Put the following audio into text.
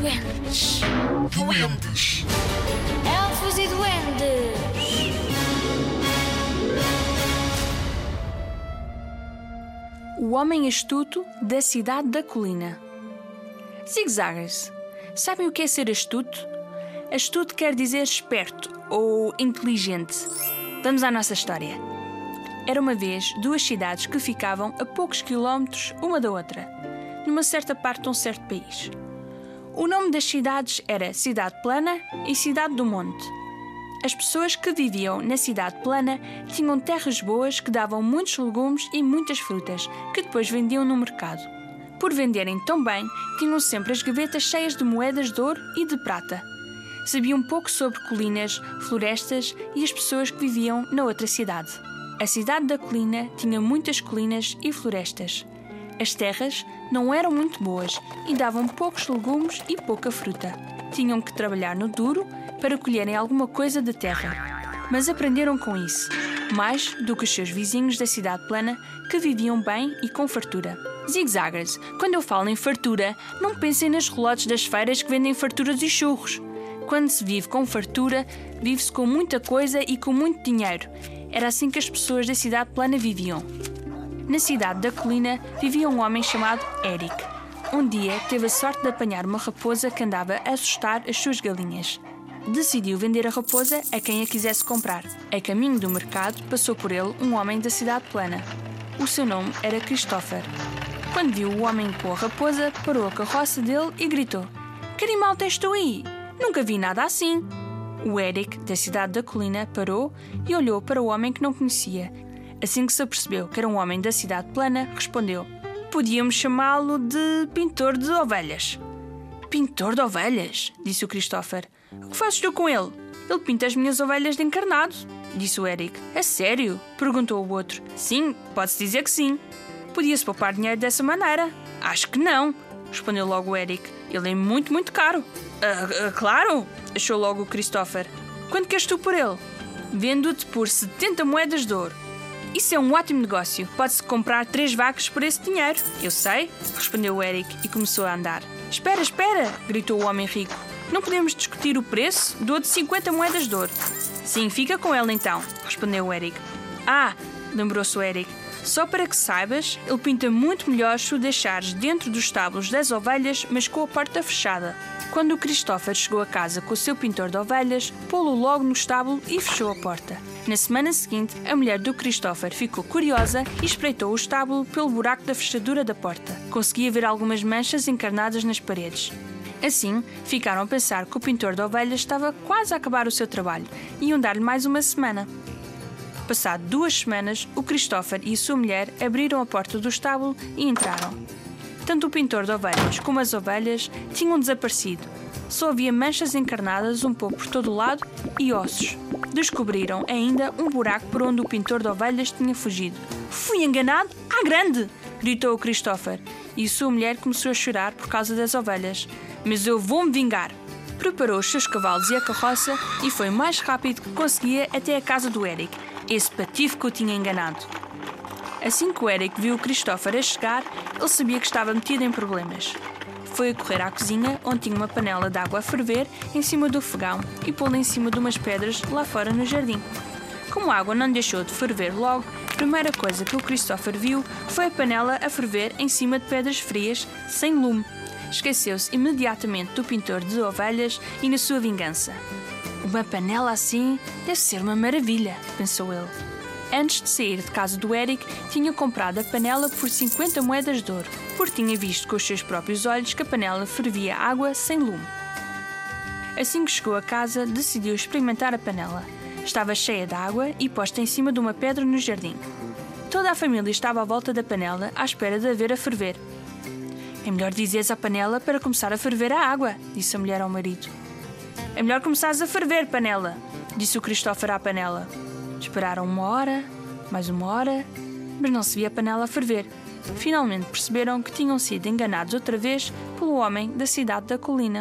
duendes. Duendes. Elfos e duendes. O Homem Astuto da Cidade da Colina. Zigzaggers. Sabem o que é ser astuto? Astuto quer dizer esperto ou inteligente. Vamos à nossa história. Era uma vez duas cidades que ficavam a poucos quilómetros uma da outra, numa certa parte de um certo país. O nome das cidades era Cidade Plana e Cidade do Monte. As pessoas que viviam na cidade plana tinham terras boas que davam muitos legumes e muitas frutas, que depois vendiam no mercado. Por venderem tão bem, tinham sempre as gavetas cheias de moedas de ouro e de prata. Sabiam pouco sobre colinas, florestas e as pessoas que viviam na outra cidade. A cidade da colina tinha muitas colinas e florestas. As terras não eram muito boas e davam poucos legumes e pouca fruta. Tinham que trabalhar no duro para colherem alguma coisa da terra. Mas aprenderam com isso, mais do que os seus vizinhos da cidade plana, que viviam bem e com fartura. Zigzaggers, quando eu falo em fartura, não pensem nas relotes das feiras que vendem farturas e churros. Quando se vive com fartura, vive-se com muita coisa e com muito dinheiro. Era assim que as pessoas da cidade plana viviam. Na cidade da colina vivia um homem chamado Eric. Um dia teve a sorte de apanhar uma raposa que andava a assustar as suas galinhas. Decidiu vender a raposa a quem a quisesse comprar. A caminho do mercado passou por ele um homem da cidade plana. O seu nome era Christopher. Quando viu o homem com a raposa, parou a carroça dele e gritou: Que animal tens tu aí? Nunca vi nada assim. O Eric, da cidade da colina, parou e olhou para o homem que não conhecia. Assim que se apercebeu que era um homem da cidade plana, respondeu: Podíamos chamá-lo de pintor de ovelhas. Pintor de ovelhas? disse o Christopher. O que fazes tu com ele? Ele pinta as minhas ovelhas de encarnado, disse o Eric. É sério? perguntou o outro. Sim, pode-se dizer que sim. Podia-se poupar dinheiro dessa maneira. Acho que não, respondeu logo o Eric. Ele é muito, muito caro. Ah, ah, claro, achou logo o Christopher. Quanto queres tu por ele? Vendo-te por 70 moedas de ouro. Isso é um ótimo negócio. Pode-se comprar três vacas por esse dinheiro. Eu sei, respondeu o Eric e começou a andar. Espera, espera! gritou o homem rico. Não podemos discutir o preço? Dou-te 50 moedas de ouro. Sim, fica com ela então, respondeu o Eric. Ah, lembrou-se o Eric. Só para que saibas, ele pinta muito melhor se o deixares dentro dos estábulos das ovelhas, mas com a porta fechada. Quando o Christopher chegou a casa com o seu pintor de ovelhas, pô-lo logo no estábulo e fechou a porta. Na semana seguinte, a mulher do Christopher ficou curiosa e espreitou o estábulo pelo buraco da fechadura da porta. Conseguia ver algumas manchas encarnadas nas paredes. Assim, ficaram a pensar que o pintor de ovelhas estava quase a acabar o seu trabalho e iam dar-lhe mais uma semana. Passado duas semanas, o Christopher e a sua mulher abriram a porta do estábulo e entraram. Tanto o pintor de ovelhas como as ovelhas tinham desaparecido. Só havia manchas encarnadas um pouco por todo o lado e ossos. Descobriram ainda um buraco por onde o pintor de ovelhas tinha fugido. Fui enganado? À grande! gritou o Christopher, e sua mulher começou a chorar por causa das ovelhas. Mas eu vou-me vingar! Preparou os seus cavalos e a carroça e foi o mais rápido que conseguia até a casa do Eric, esse patife que o tinha enganado. Assim que o Eric viu o Christopher a chegar, ele sabia que estava metido em problemas. Foi a correr à cozinha, onde tinha uma panela de água a ferver em cima do fogão e pô-la em cima de umas pedras lá fora no jardim. Como a água não deixou de ferver logo, a primeira coisa que o Christopher viu foi a panela a ferver em cima de pedras frias, sem lume. Esqueceu-se imediatamente do pintor de ovelhas e na sua vingança. Uma panela assim deve ser uma maravilha, pensou ele. Antes de sair de casa do Eric, tinha comprado a panela por 50 moedas de ouro, porque tinha visto com os seus próprios olhos que a panela fervia água sem lume. Assim que chegou a casa, decidiu experimentar a panela. Estava cheia de água e posta em cima de uma pedra no jardim. Toda a família estava à volta da panela, à espera de a ver a ferver. É melhor dizeres à panela para começar a ferver a água, disse a mulher ao marido. É melhor começares a ferver, panela, disse o Christopher à panela. Esperaram uma hora, mais uma hora, mas não se via a panela ferver. Finalmente perceberam que tinham sido enganados outra vez pelo homem da cidade da colina.